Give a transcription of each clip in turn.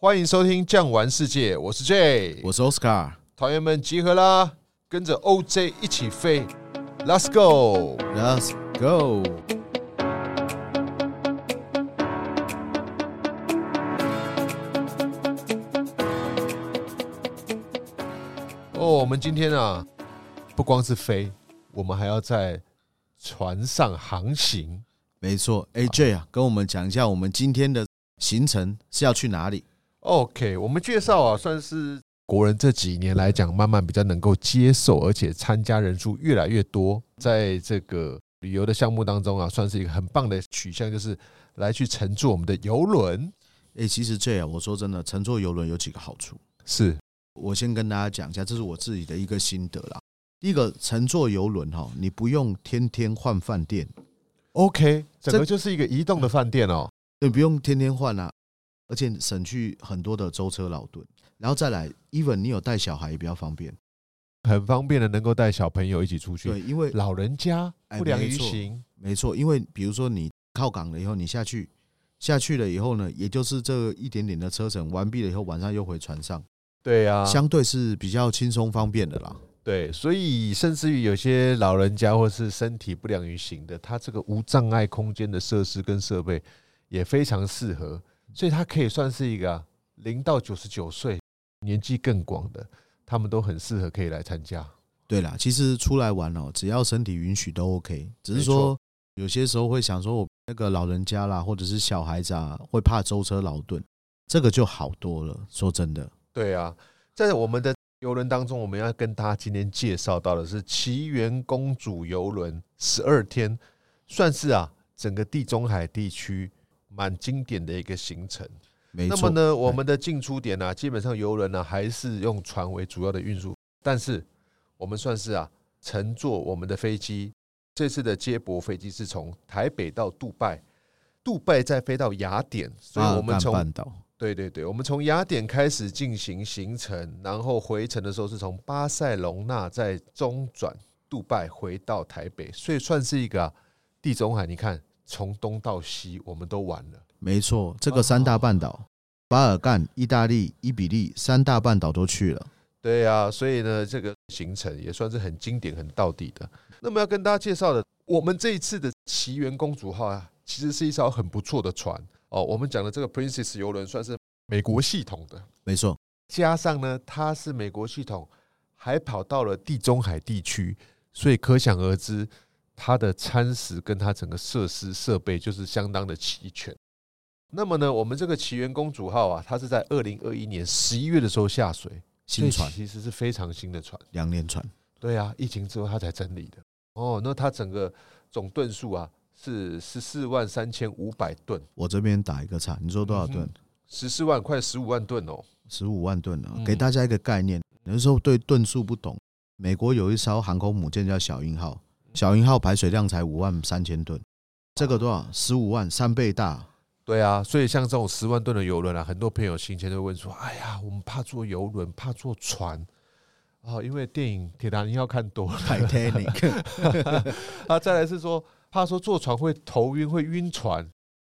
欢迎收听《酱玩世界》，我是 J，我是 Oscar，团员们集合啦，跟着 OJ 一起飞，Let's go，Let's go。哦，我们今天啊，不光是飞，我们还要在船上航行。没错，AJ 啊，跟我们讲一下，我们今天的行程是要去哪里？OK，我们介绍啊，算是国人这几年来讲，慢慢比较能够接受，而且参加人数越来越多。在这个旅游的项目当中啊，算是一个很棒的取向，就是来去乘坐我们的游轮。哎，其实这样，我说真的，乘坐游轮有几个好处。是我先跟大家讲一下，这是我自己的一个心得啦。第一个，乘坐游轮哈，你不用天天换饭店。OK，整个就是一个移动的饭店哦，你不用天天换啊。而且省去很多的舟车劳顿，然后再来，even 你有带小孩也比较方便，很方便的能够带小朋友一起出去。对，因为老人家不良于行，没错。因为比如说你靠港了以后，你下去下去了以后呢，也就是这一点点的车程完毕了以后，晚上又回船上。对呀，相对是比较轻松方便的啦。对，所以甚至于有些老人家或是身体不良于行的，他这个无障碍空间的设施跟设备也非常适合。所以他可以算是一个零到九十九岁年纪更广的，他们都很适合可以来参加。对啦，其实出来玩哦，只要身体允许都 OK。只是说有些时候会想说，我那个老人家啦，或者是小孩子啊，会怕舟车劳顿，这个就好多了。说真的，对啊，在我们的游轮当中，我们要跟大家今天介绍到的是奇缘公主游轮，十二天，算是啊整个地中海地区。蛮经典的一个行程。那么呢，我们的进出点呢、啊，基本上游轮呢还是用船为主要的运输，但是我们算是啊乘坐我们的飞机。这次的接驳飞机是从台北到杜拜，杜拜再飞到雅典，所以我们从对对对，我们从雅典开始进行行程，然后回程的时候是从巴塞隆纳再中转杜拜回到台北，所以算是一个、啊、地中海。你看。从东到西，我们都玩了。没错，这个三大半岛，巴尔干、意大利、伊比利三大半岛都去了。对啊，所以呢，这个行程也算是很经典、很到底的。那么要跟大家介绍的，我们这一次的奇缘公主号啊，其实是一艘很不错的船哦。我们讲的这个 Princess 游轮算是美国系统的，没错。加上呢，它是美国系统，还跑到了地中海地区，所以可想而知。它的餐食跟它整个设施设备就是相当的齐全。那么呢，我们这个奇缘公主号啊，它是在二零二一年十一月的时候下水，新船其实是非常新的船，两年船。对啊，疫情之后它才整理的。哦，那它整个总吨数啊是十四万三千五百吨。我这边打一个叉，你说多少吨？十四万，快十五万吨哦，十五万吨了。给大家一个概念，有的时候对吨数不懂。美国有一艘航空母舰叫小鹰号。小鹰号排水量才五万三千吨，这个多少？十五万，三倍大。对啊，所以像这种十万吨的游轮啊，很多朋友心前都会问说：“哎呀，我们怕坐游轮，怕坐船啊，因为电影《铁达尼号》看多了。” Titanic。啊，再来是说怕说坐船会头晕，会晕船。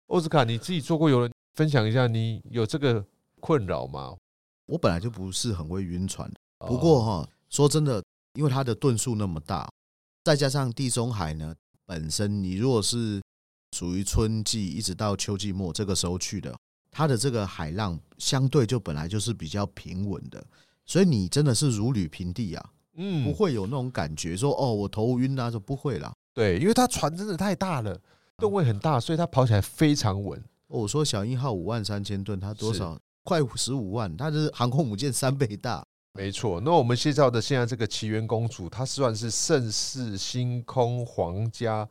奥斯卡，你自己坐过游轮，分享一下，你有这个困扰吗？我本来就不是很会晕船，不过哈，说真的，因为它的吨数那么大。再加上地中海呢，本身你如果是属于春季一直到秋季末这个时候去的，它的这个海浪相对就本来就是比较平稳的，所以你真的是如履平地啊，嗯，不会有那种感觉说哦我头晕啊，就不会啦。对，因为它船真的太大了，吨位很大，所以它跑起来非常稳。哦，我说小鹰号五万三千吨，它多少？快十五万，它是航空母舰三倍大。没错，那我们介绍的现在这个奇缘公主，它算是盛世星空皇家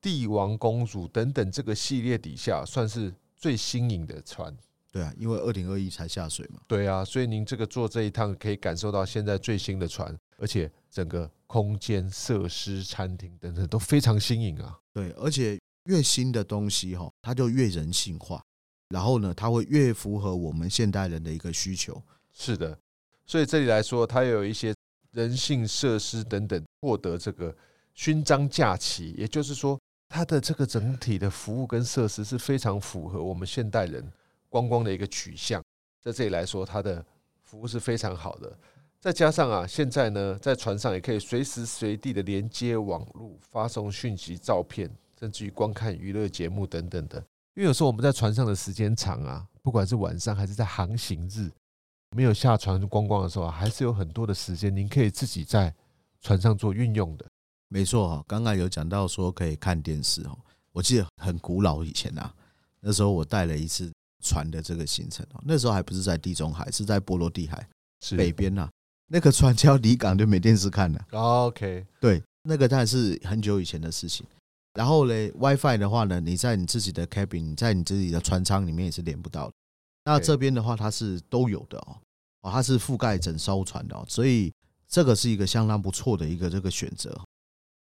帝王公主等等这个系列底下算是最新颖的船。对啊，因为二零二一才下水嘛。对啊，所以您这个坐这一趟可以感受到现在最新的船，而且整个空间设施、餐厅等等都非常新颖啊。对，而且越新的东西哈，它就越人性化，然后呢，它会越符合我们现代人的一个需求。是的。所以这里来说，它有一些人性设施等等，获得这个勋章假期，也就是说，它的这个整体的服务跟设施是非常符合我们现代人观光的一个取向。在这里来说，它的服务是非常好的。再加上啊，现在呢，在船上也可以随时随地的连接网络、发送讯息、照片，甚至于观看娱乐节目等等的。因为有时候我们在船上的时间长啊，不管是晚上还是在航行日，没有下船观光的时候，还是有很多的时间，您可以自己在船上做运用的。没错哈，刚刚有讲到说可以看电视哦。我记得很古老以前啊，那时候我带了一次船的这个行程哦，那时候还不是在地中海，是在波罗的海是北边呐。那个船只要离港就没电视看了。OK，对，那个当然是很久以前的事情。然后呢，WiFi 的话呢，你在你自己的 cabin，你在你自己的船舱里面也是连不到的。那这边的话，它是都有的哦，哦，它是覆盖整艘船的，所以这个是一个相当不错的一个这个选择。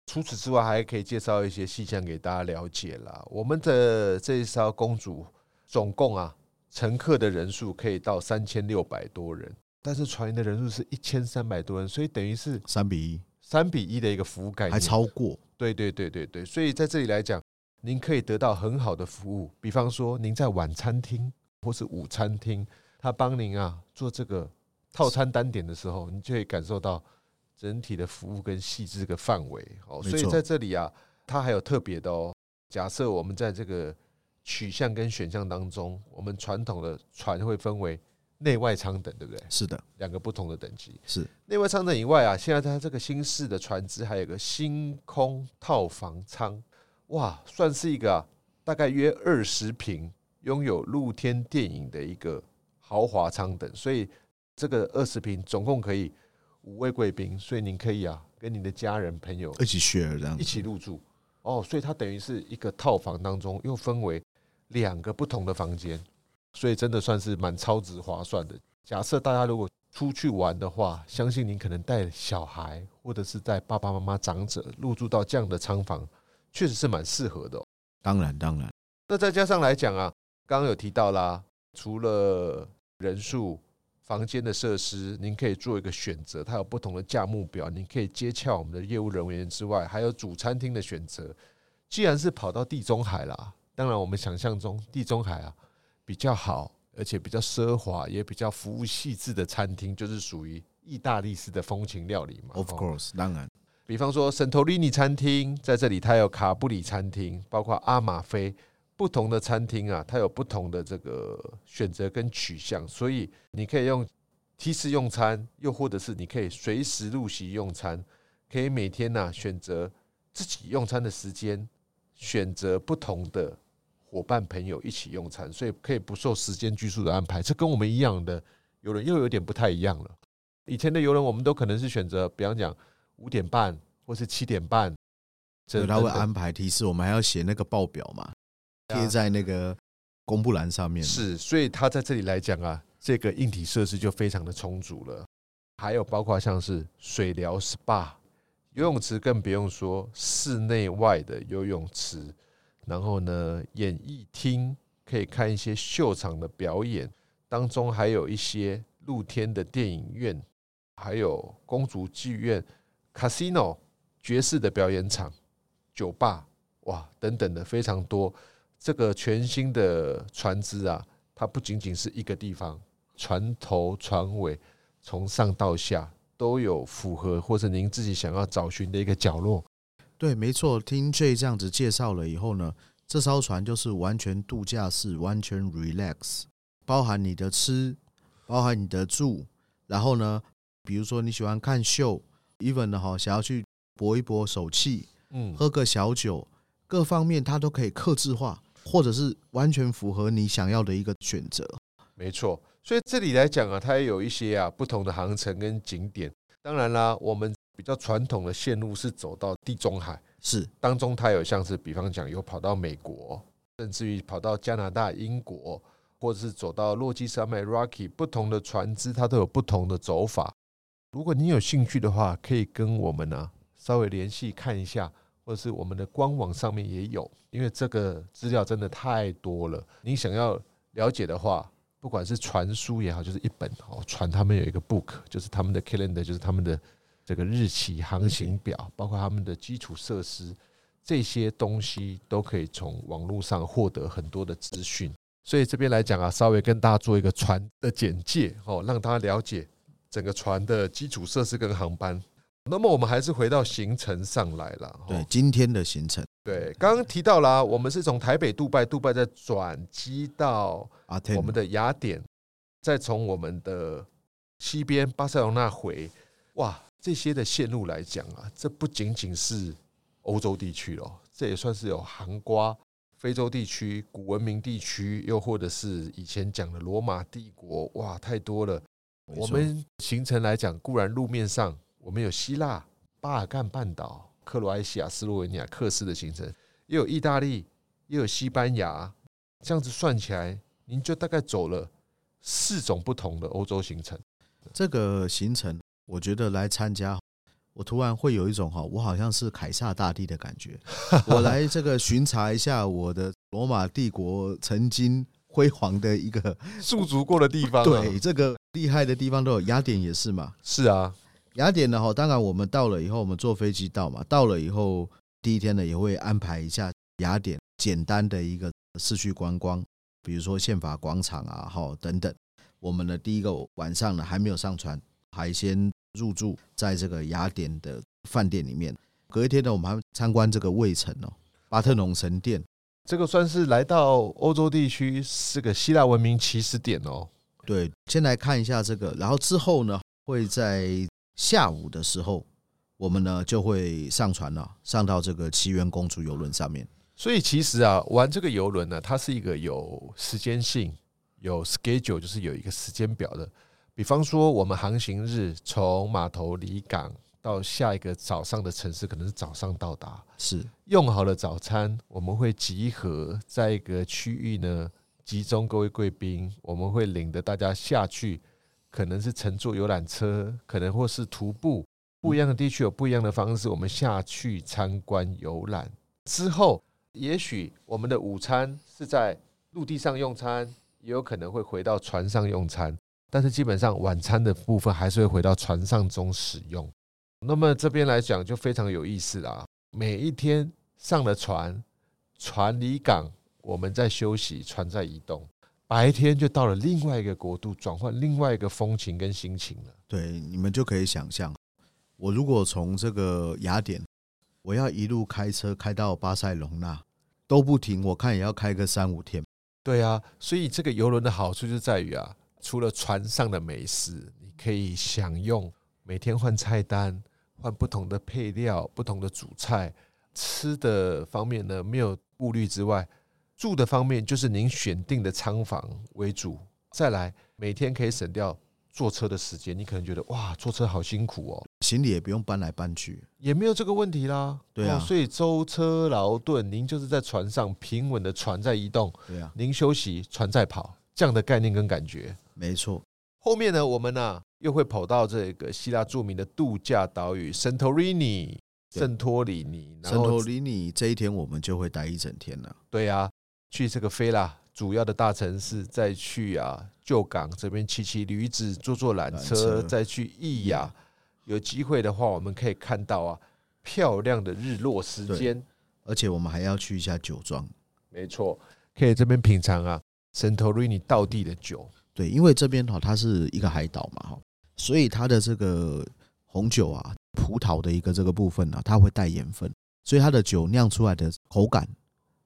除此之外，还可以介绍一些细项给大家了解啦。我们的这一艘公主总共啊，乘客的人数可以到三千六百多人。但是船员的人数是一千三百多人，所以等于是三比一，三比一的一个服务概念，还超过。对对对对对，所以在这里来讲，您可以得到很好的服务。比方说，您在晚餐厅或是午餐厅，他帮您啊做这个套餐单点的时候，你就可以感受到整体的服务跟细致的范围。哦，所以在这里啊，它还有特别的哦。假设我们在这个取向跟选项当中，我们传统的船会分为。内外舱等，对不对？是的，两个不同的等级。是内外舱等以外啊，现在它这个新式的船只还有个星空套房舱，哇，算是一个啊，大概约二十坪，拥有露天电影的一个豪华舱等。所以这个二十平总共可以五位贵宾，所以您可以啊，跟您的家人朋友一起 share 这样，一起入住。哦，所以它等于是一个套房当中又分为两个不同的房间。所以真的算是蛮超值划算的。假设大家如果出去玩的话，相信您可能带小孩，或者是带爸爸妈妈、长者入住到这样的舱房，确实是蛮适合的。当然，当然。那再加上来讲啊，刚刚有提到啦，除了人数、房间的设施，您可以做一个选择，它有不同的价目表，您可以接洽我们的业务人员之外，还有主餐厅的选择。既然是跑到地中海啦，当然我们想象中地中海啊。比较好，而且比较奢华，也比较服务细致的餐厅，就是属于意大利式的风情料理嘛。Of course，当然。比方说圣托里尼餐厅，在这里它有卡布里餐厅，包括阿马菲不同的餐厅啊，它有不同的这个选择跟取向，所以你可以用梯式用餐，又或者是你可以随时入席用餐，可以每天呢、啊、选择自己用餐的时间，选择不同的。伙伴朋友一起用餐，所以可以不受时间拘束的安排。这跟我们一样的游轮又有点不太一样了。以前的游轮，我们都可能是选择，比方讲五点半或是七点半，这他会安排提示，我们还要写那个报表嘛，贴在那个公布栏上面。是，所以他在这里来讲啊，这个硬体设施就非常的充足了。还有包括像是水疗 SPA、游泳池，更不用说室内外的游泳池。然后呢，演艺厅可以看一些秀场的表演，当中还有一些露天的电影院，还有公主剧院、casino、爵士的表演场、酒吧，哇，等等的非常多。这个全新的船只啊，它不仅仅是一个地方，船头、船尾，从上到下都有符合或者您自己想要找寻的一个角落。对，没错。听 Jay 这样子介绍了以后呢，这艘船就是完全度假式，完全 relax，包含你的吃，包含你的住。然后呢，比如说你喜欢看秀，even 呢哈，想要去搏一搏手气，嗯，喝个小酒，各方面它都可以克制化，或者是完全符合你想要的一个选择。没错，所以这里来讲啊，它也有一些啊不同的航程跟景点。当然啦，我们。比较传统的线路是走到地中海，是当中它有像是比方讲有跑到美国，甚至于跑到加拿大、英国，或者是走到落基山脉 Rocky，不同的船只它都有不同的走法。如果你有兴趣的话，可以跟我们呢、啊、稍微联系看一下，或者是我们的官网上面也有，因为这个资料真的太多了。你想要了解的话，不管是船书也好，就是一本哦，船他们有一个 book，就是他们的 calendar，就是他们的。这个日期、航行表，包括他们的基础设施，这些东西都可以从网络上获得很多的资讯。所以这边来讲啊，稍微跟大家做一个船的简介哦，让大家了解整个船的基础设施跟航班。那么我们还是回到行程上来了。对，今天的行程，对，刚刚提到了，我们是从台北杜拜，杜拜再转机到我们的雅典，再从我们的西边巴塞罗那回。哇，这些的线路来讲啊，这不仅仅是欧洲地区了，这也算是有韩瓜非洲地区、古文明地区，又或者是以前讲的罗马帝国。哇，太多了。我们行程来讲，固然路面上。我们有希腊、巴尔干半岛、克罗埃西亚、斯洛文尼亚、克斯的行程，也有意大利，也有西班牙，这样子算起来，您就大概走了四种不同的欧洲行程。这个行程，我觉得来参加，我突然会有一种哈，我好像是凯撒大帝的感觉。我来这个巡查一下我的罗马帝国曾经辉煌的一个 驻足过的地方。对，这个厉害的地方都有，雅典也是嘛。是啊。雅典呢？哈，当然我们到了以后，我们坐飞机到嘛。到了以后，第一天呢也会安排一下雅典简单的一个市区观光，比如说宪法广场啊，哈等等。我们的第一个晚上呢还没有上船，还先入住在这个雅典的饭店里面。隔一天呢，我们还参观这个卫城哦，巴特农神殿。这个算是来到欧洲地区是个希腊文明起始点哦。对，先来看一下这个，然后之后呢会在。下午的时候，我们呢就会上船了，上到这个奇缘公主游轮上面。所以其实啊，玩这个游轮呢，它是一个有时间性、有 schedule，就是有一个时间表的。比方说，我们航行日从码头离港到下一个早上的城市，可能是早上到达。是用好了早餐，我们会集合在一个区域呢，集中各位贵宾，我们会领着大家下去。可能是乘坐游览车，可能或是徒步，不一样的地区有不一样的方式。我们下去参观游览之后，也许我们的午餐是在陆地上用餐，也有可能会回到船上用餐。但是基本上晚餐的部分还是会回到船上中使用。那么这边来讲就非常有意思啦。每一天上了船，船离港，我们在休息，船在移动。白天就到了另外一个国度，转换另外一个风情跟心情了。对，你们就可以想象，我如果从这个雅典，我要一路开车开到巴塞隆纳都不停，我看也要开个三五天。对啊，所以这个游轮的好处就在于啊，除了船上的美食，你可以享用每天换菜单，换不同的配料、不同的主菜，吃的方面呢没有顾虑之外。住的方面就是您选定的仓房为主，再来每天可以省掉坐车的时间。你可能觉得哇，坐车好辛苦哦，行李也不用搬来搬去，也没有这个问题啦。对啊，所以舟车劳顿，您就是在船上平稳的船在移动。对啊，您休息，船在跑，这样的概念跟感觉。没错。后面呢，我们呢又会跑到这个希腊著名的度假岛屿圣托里尼、圣托里尼。圣托里尼这一天我们就会待一整天了。对啊。去这个菲拉主要的大城市，再去啊旧港这边骑骑驴子，坐坐缆车，再去伊雅。有机会的话，我们可以看到啊漂亮的日落时间。而且我们还要去一下酒庄，没错，可以这边品尝啊圣托里尼道地的酒。对，因为这边哈它是一个海岛嘛哈，所以它的这个红酒啊葡萄的一个这个部分呢，它会带盐分，所以它的酒酿出来的口感。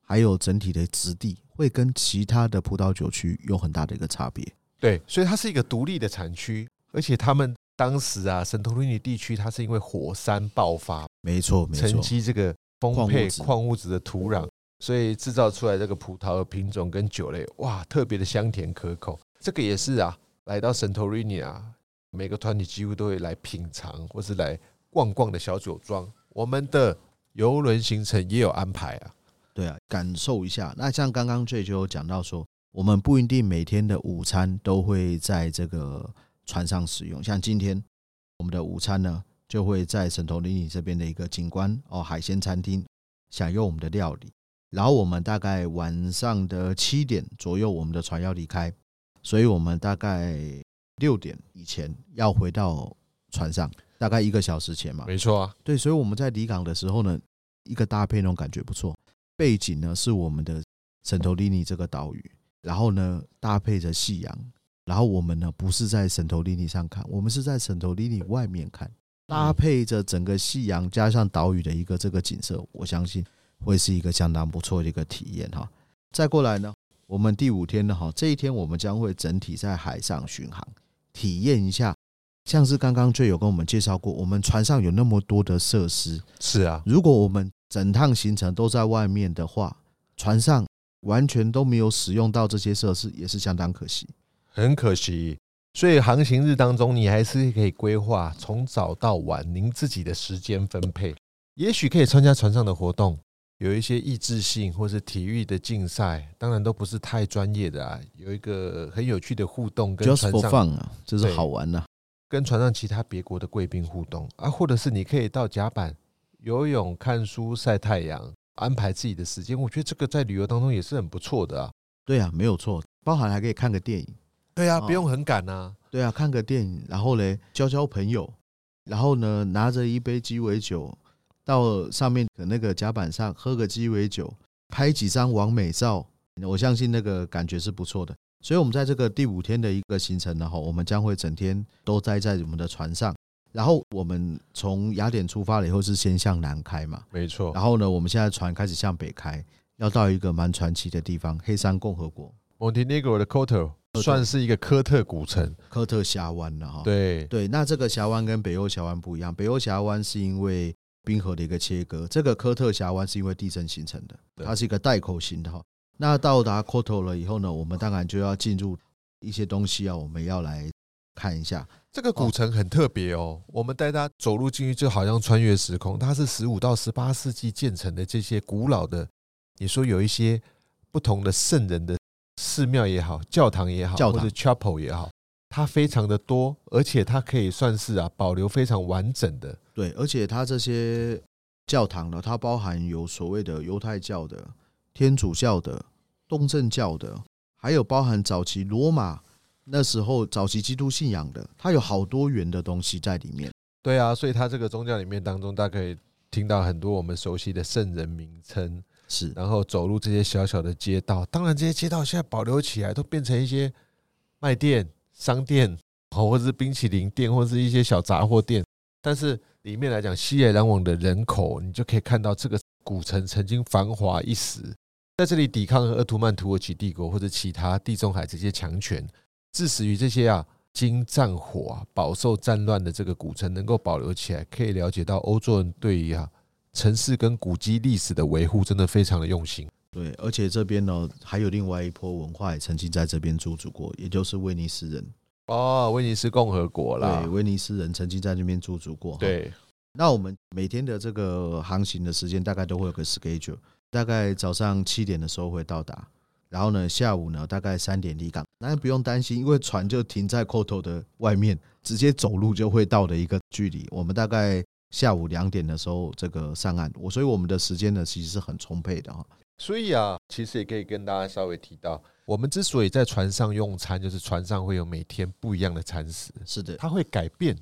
还有整体的质地会跟其他的葡萄酒区有很大的一个差别。对，所以它是一个独立的产区，而且他们当时啊，圣托里尼地区它是因为火山爆发，没错，没错，沉积这个丰沛矿物质的土壤，所以制造出来这个葡萄的品种跟酒类，哇，特别的香甜可口。这个也是啊，来到圣托里尼啊，每个团体几乎都会来品尝或是来逛逛的小酒庄。我们的游轮行程也有安排啊。对啊，感受一下。那像刚刚最就有讲到说，我们不一定每天的午餐都会在这个船上使用。像今天我们的午餐呢，就会在神头林里这边的一个景观哦海鲜餐厅享用我们的料理。然后我们大概晚上的七点左右，我们的船要离开，所以我们大概六点以前要回到船上，大概一个小时前嘛。没错啊，对，所以我们在离港的时候呢，一个搭配那种感觉不错。背景呢是我们的圣托里尼这个岛屿，然后呢搭配着夕阳，然后我们呢不是在圣托里尼上看，我们是在圣托里尼外面看，搭配着整个夕阳加上岛屿的一个这个景色，我相信会是一个相当不错的一个体验哈。再过来呢，我们第五天呢哈，这一天我们将会整体在海上巡航，体验一下。像是刚刚就有跟我们介绍过，我们船上有那么多的设施，是啊。如果我们整趟行程都在外面的话，船上完全都没有使用到这些设施，也是相当可惜，很可惜。所以航行日当中，你还是可以规划从早到晚您自己的时间分配，也许可以参加船上的活动，有一些益智性或是体育的竞赛，当然都不是太专业的啊，有一个很有趣的互动，跟船上放啊，就是好玩呐、啊。跟船上其他别国的贵宾互动啊，或者是你可以到甲板游泳、看书、晒太阳，安排自己的时间。我觉得这个在旅游当中也是很不错的啊。对啊，没有错，包含还可以看个电影。对啊，不用很赶啊。对啊，看个电影，然后嘞，交交朋友，然后呢，拿着一杯鸡尾酒到上面的那个甲板上喝个鸡尾酒，拍几张完美照，我相信那个感觉是不错的。所以，我们在这个第五天的一个行程呢，哈，我们将会整天都待在我们的船上。然后，我们从雅典出发了以后，是先向南开嘛？没错。然后呢，我们现在船开始向北开，要到一个蛮传奇的地方——黑山共和国 （Montenegro 的 Kotor），算是一个科特古城、科特峡湾了哈。对对，那这个峡湾跟北欧峡湾不一样，北欧峡湾是因为冰河的一个切割，这个科特峡湾是因为地震形成的，它是一个带口型的哈。那到达 Kotor 了以后呢，我们当然就要进入一些东西啊，我们要来看一下。这个古城很特别哦，我们带他走路进去，就好像穿越时空。它是十五到十八世纪建成的这些古老的，你说有一些不同的圣人的寺庙也好，教堂也好，或者 chapel 也好，它非常的多，而且它可以算是啊保留非常完整的。对，而且它这些教堂呢，它包含有所谓的犹太教的。天主教的、东正教的，还有包含早期罗马那时候早期基督信仰的，它有好多元的东西在里面。对啊，所以它这个宗教里面当中，大家可以听到很多我们熟悉的圣人名称。是，然后走入这些小小的街道，当然这些街道现在保留起来，都变成一些卖店、商店，或者是冰淇淋店，或者是一些小杂货店。但是里面来讲，西来攘往的人口，你就可以看到这个古城曾经繁华一时。在这里抵抗鄂图曼土耳其帝国或者其他地中海这些强权，致使于这些啊经战火啊饱受战乱的这个古城能够保留起来，可以了解到欧洲人对于啊城市跟古迹历史的维护真的非常的用心。对，而且这边呢还有另外一波文化也曾经在这边驻足过，也就是威尼斯人哦，威尼斯共和国啦。对，威尼斯人曾经在那边驻足过。对，那我们每天的这个航行的时间大概都会有个 schedule。大概早上七点的时候会到达，然后呢，下午呢大概三点离港。那不用担心，因为船就停在 Kotor 的外面，直接走路就会到的一个距离。我们大概下午两点的时候这个上岸，我所以我们的时间呢其实是很充沛的哈。所以啊，其实也可以跟大家稍微提到，我们之所以在船上用餐，就是船上会有每天不一样的餐食。是的，它会改变。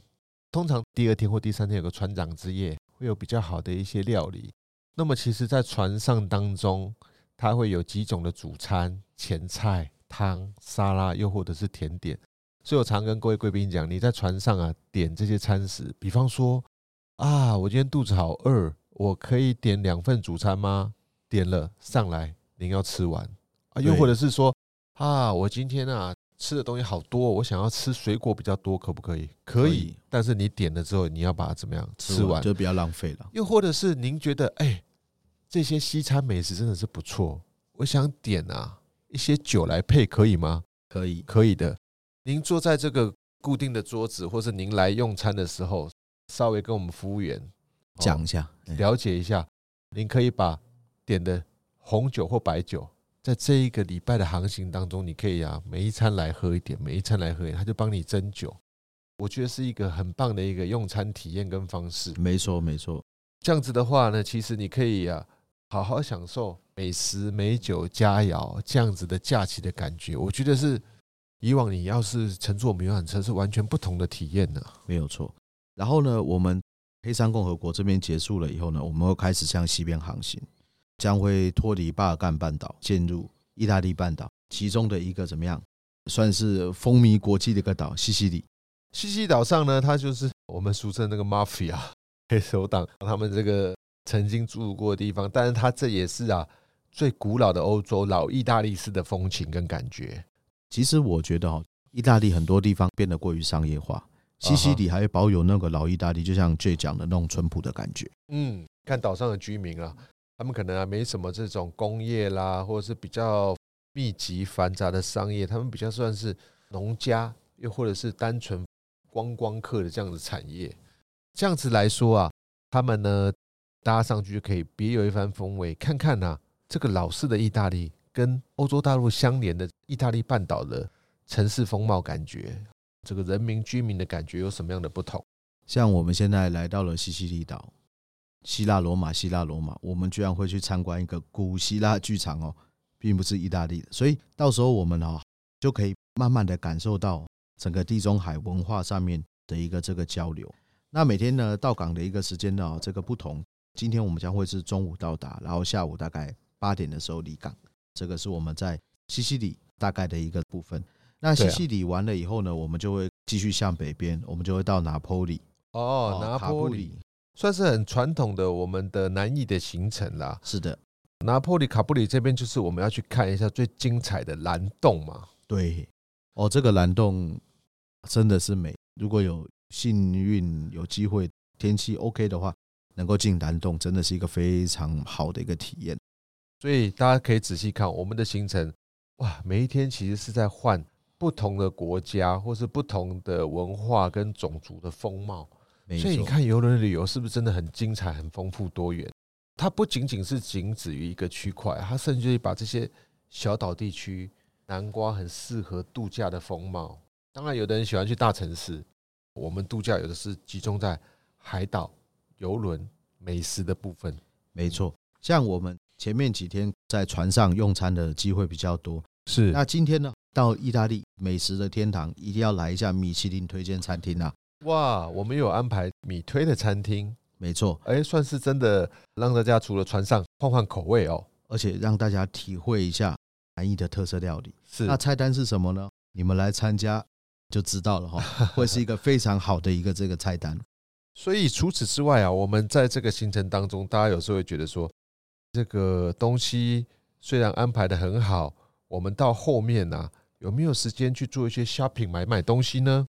通常第二天或第三天有个船长之夜，会有比较好的一些料理。那么，其实，在船上当中，它会有几种的主餐、前菜、汤、沙拉，又或者是甜点。所以我常跟各位贵宾讲，你在船上啊，点这些餐食，比方说啊，我今天肚子好饿，我可以点两份主餐吗？点了上来，您要吃完啊。又或者是说啊，我今天啊吃的东西好多，我想要吃水果比较多，可不可以？可以。但是你点了之后，你要把它怎么样吃完？就不要浪费了。又或者是您觉得，哎。这些西餐美食真的是不错，我想点啊一些酒来配，可以吗？可以，可以的。您坐在这个固定的桌子，或是您来用餐的时候，稍微跟我们服务员讲一下，了解一下。您可以把点的红酒或白酒，在这一个礼拜的航行当中，你可以啊每一餐来喝一点，每一餐来喝一点，他就帮你斟酒。我觉得是一个很棒的一个用餐体验跟方式。没错，没错。这样子的话呢，其实你可以啊。好好享受美食、美酒、佳肴这样子的假期的感觉，我觉得是以往你要是乘坐我们游览车是完全不同的体验呢。没有错。然后呢，我们黑山共和国这边结束了以后呢，我们会开始向西边航行，将会脱离巴尔干半岛，进入意大利半岛。其中的一个怎么样，算是风靡国际的一个岛——西西里。西西里岛上呢，它就是我们俗称那个 mafia 黑手党他们这个曾经住过的地方，但是它这也是啊最古老的欧洲老意大利式的风情跟感觉。其实我觉得哦，意大利很多地方变得过于商业化，西西里还会保有那个老意大利，就像 J 讲的那种淳朴的感觉。嗯，看岛上的居民啊，他们可能啊没什么这种工业啦，或者是比较密集繁杂的商业，他们比较算是农家，又或者是单纯。观光客的这样的产业，这样子来说啊，他们呢搭上去就可以别有一番风味。看看呐、啊，这个老式的意大利跟欧洲大陆相连的意大利半岛的城市风貌感觉，这个人民居民的感觉有什么样的不同？像我们现在来到了西西里岛，希腊罗马，希腊罗马，我们居然会去参观一个古希腊剧场哦，并不是意大利的，所以到时候我们哦就可以慢慢的感受到。整个地中海文化上面的一个这个交流，那每天呢到港的一个时间呢这个不同。今天我们将会是中午到达，然后下午大概八点的时候离港。这个是我们在西西里大概的一个部分。那西西里完了以后呢，我们就会继续向北边，我们就会到拿坡里。哦，拿坡里算是很传统的我们的南义的行程啦。是的，拿坡里卡布里这边就是我们要去看一下最精彩的蓝洞嘛。对，哦，这个蓝洞。真的是美！如果有幸运有机会，天气 OK 的话，能够进南洞，真的是一个非常好的一个体验。所以大家可以仔细看我们的行程，哇，每一天其实是在换不同的国家或是不同的文化跟种族的风貌。所以你看游轮旅游是不是真的很精彩、很丰富多元？它不仅仅是仅止于一个区块，它甚至于把这些小岛地区，南瓜很适合度假的风貌。当然，有的人喜欢去大城市。我们度假有的是集中在海岛、游轮、美食的部分。没错，像我们前面几天在船上用餐的机会比较多。是，那今天呢，到意大利美食的天堂，一定要来一下米其林推荐餐厅啊！哇，我们有安排米推的餐厅。没错，哎，算是真的让大家除了船上换换口味哦，而且让大家体会一下南义的特色料理。是，那菜单是什么呢？你们来参加。就知道了哈，会是一个非常好的一个这个菜单。所以除此之外啊，我们在这个行程当中，大家有时候会觉得说，这个东西虽然安排的很好，我们到后面呢，有没有时间去做一些 shopping 买买东西呢？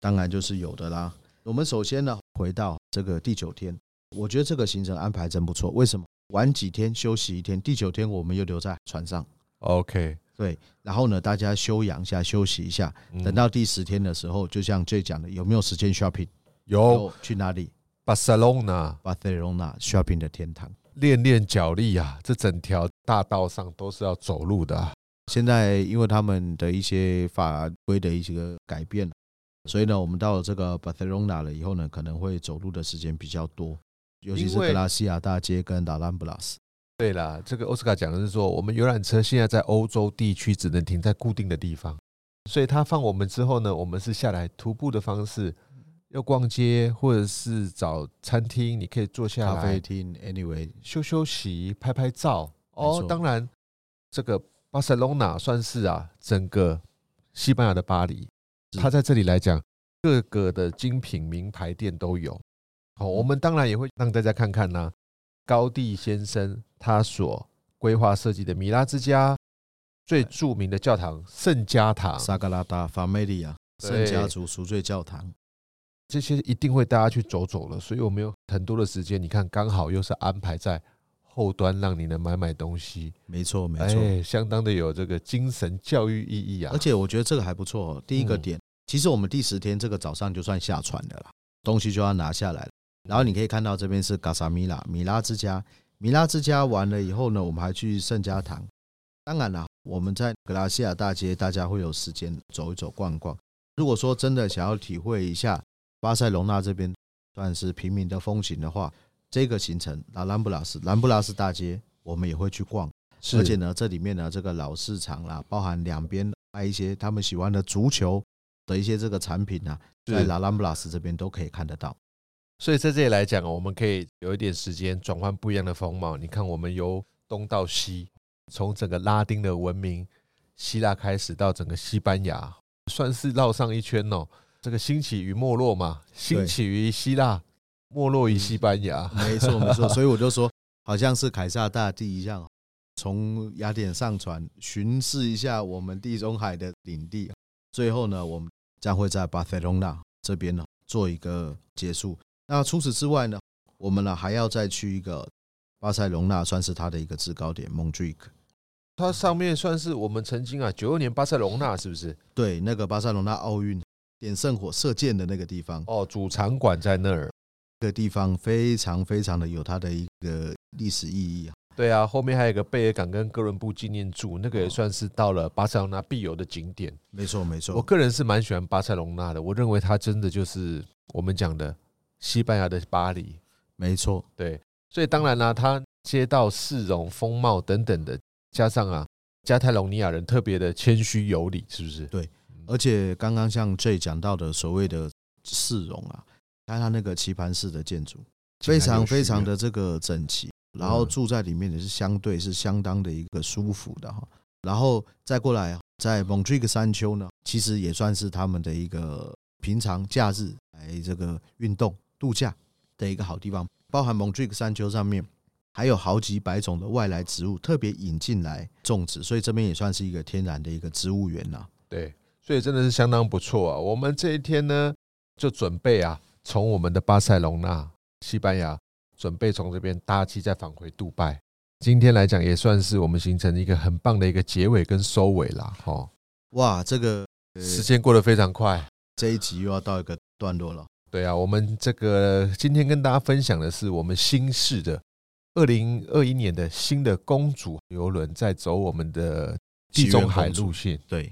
当然就是有的啦。我们首先呢，回到这个第九天，我觉得这个行程安排真不错。为什么？玩几天休息一天，第九天我们又留在船上。OK。对，然后呢，大家休养一下，休息一下，等到第十天的时候，就像 J 讲的，有没有时间 shopping？有，去哪里？巴塞隆纳，巴塞隆纳 shopping 的天堂，练练脚力啊！这整条大道上都是要走路的啊。现在因为他们的一些法规的一些个改变，所以呢，我们到了这个巴塞隆纳了以后呢，可能会走路的时间比较多，尤其是格拉西亚大街跟达兰布拉斯。对啦，这个奥斯卡讲的是说，我们游览车现在在欧洲地区只能停在固定的地方，所以他放我们之后呢，我们是下来徒步的方式，要逛街或者是找餐厅，你可以坐下来，咖啡厅，anyway，休休息，拍拍照。哦，当然，这个巴塞隆纳算是啊，整个西班牙的巴黎，它在这里来讲，各个的精品名牌店都有。好，我们当然也会让大家看看呢。高地先生他所规划设计的米拉之家最著名的教堂圣家堂萨格拉达·法梅利亚圣家族赎罪教堂，这些一定会大家去走走了，所以我们有很多的时间。你看，刚好又是安排在后端，让你能买买东西。没错，没错，相当的有这个精神教育意义啊！而且我觉得这个还不错。第一个点，其实我们第十天这个早上就算下船的了，东西就要拿下来了。然后你可以看到这边是卡萨米拉米拉之家，米拉之家完了以后呢，我们还去圣家堂。当然了，我们在格拉西亚大街，大家会有时间走一走、逛逛。如果说真的想要体会一下巴塞隆纳这边算是平民的风情的话，这个行程拉兰布拉斯兰布拉斯大街，我们也会去逛。而且呢，这里面呢，这个老市场啦，包含两边卖一些他们喜欢的足球的一些这个产品啊，在拉兰布拉斯这边都可以看得到。所以在这里来讲，我们可以有一点时间转换不一样的风貌。你看，我们由东到西，从整个拉丁的文明、希腊开始到整个西班牙，算是绕上一圈哦。这个兴起于没落嘛，兴起于希腊，没落于西班牙。没错，没错。所以我就说，好像是凯撒大帝一样，从雅典上船巡视一下我们地中海的领地，最后呢，我们将会在巴塞隆纳这边呢做一个结束。那除此之外呢，我们呢还要再去一个巴塞隆纳，算是它的一个制高点蒙特瑞克。它上面算是我们曾经啊九二年巴塞隆纳是不是？对，那个巴塞隆纳奥运点圣火射箭的那个地方哦，主场馆在那儿。这个地方非常非常的有它的一个历史意义啊。对啊，后面还有一个贝尔港跟哥伦布纪念柱，那个也算是到了巴塞隆纳必游的景点。没错，没错。我个人是蛮喜欢巴塞隆纳的，我认为它真的就是我们讲的西班牙的巴黎。没错，对。所以当然啦，它街道市容、风貌等等的，加上啊。加泰隆尼亚人特别的谦虚有礼，是不是？对，而且刚刚像 J 讲到的所谓的市容啊，看它那个棋盘式的建筑，非常非常的这个整齐，然后住在里面也是相对是相当的一个舒服的哈。然后再过来，在蒙特瑞克山丘呢，其实也算是他们的一个平常假日来这个运动度假的一个好地方，包含蒙特瑞克山丘上面。还有好几百种的外来植物特别引进来种植，所以这边也算是一个天然的一个植物园呐。对，所以真的是相当不错啊。我们这一天呢，就准备啊，从我们的巴塞隆纳，西班牙，准备从这边搭机再返回杜拜。今天来讲，也算是我们行程一个很棒的一个结尾跟收尾啦。哈，哇，这个时间过得非常快，这一集又要到一个段落了。对啊，我们这个今天跟大家分享的是我们新式的。二零二一年的新的公主游轮在走我们的地中海路线。对，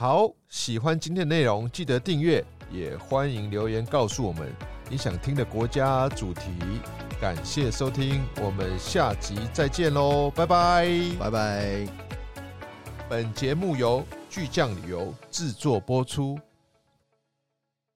好，喜欢今天的内容，记得订阅，也欢迎留言告诉我们你想听的国家主题。感谢收听，我们下集再见喽，拜拜，拜拜。本节目由巨匠旅游制作播出。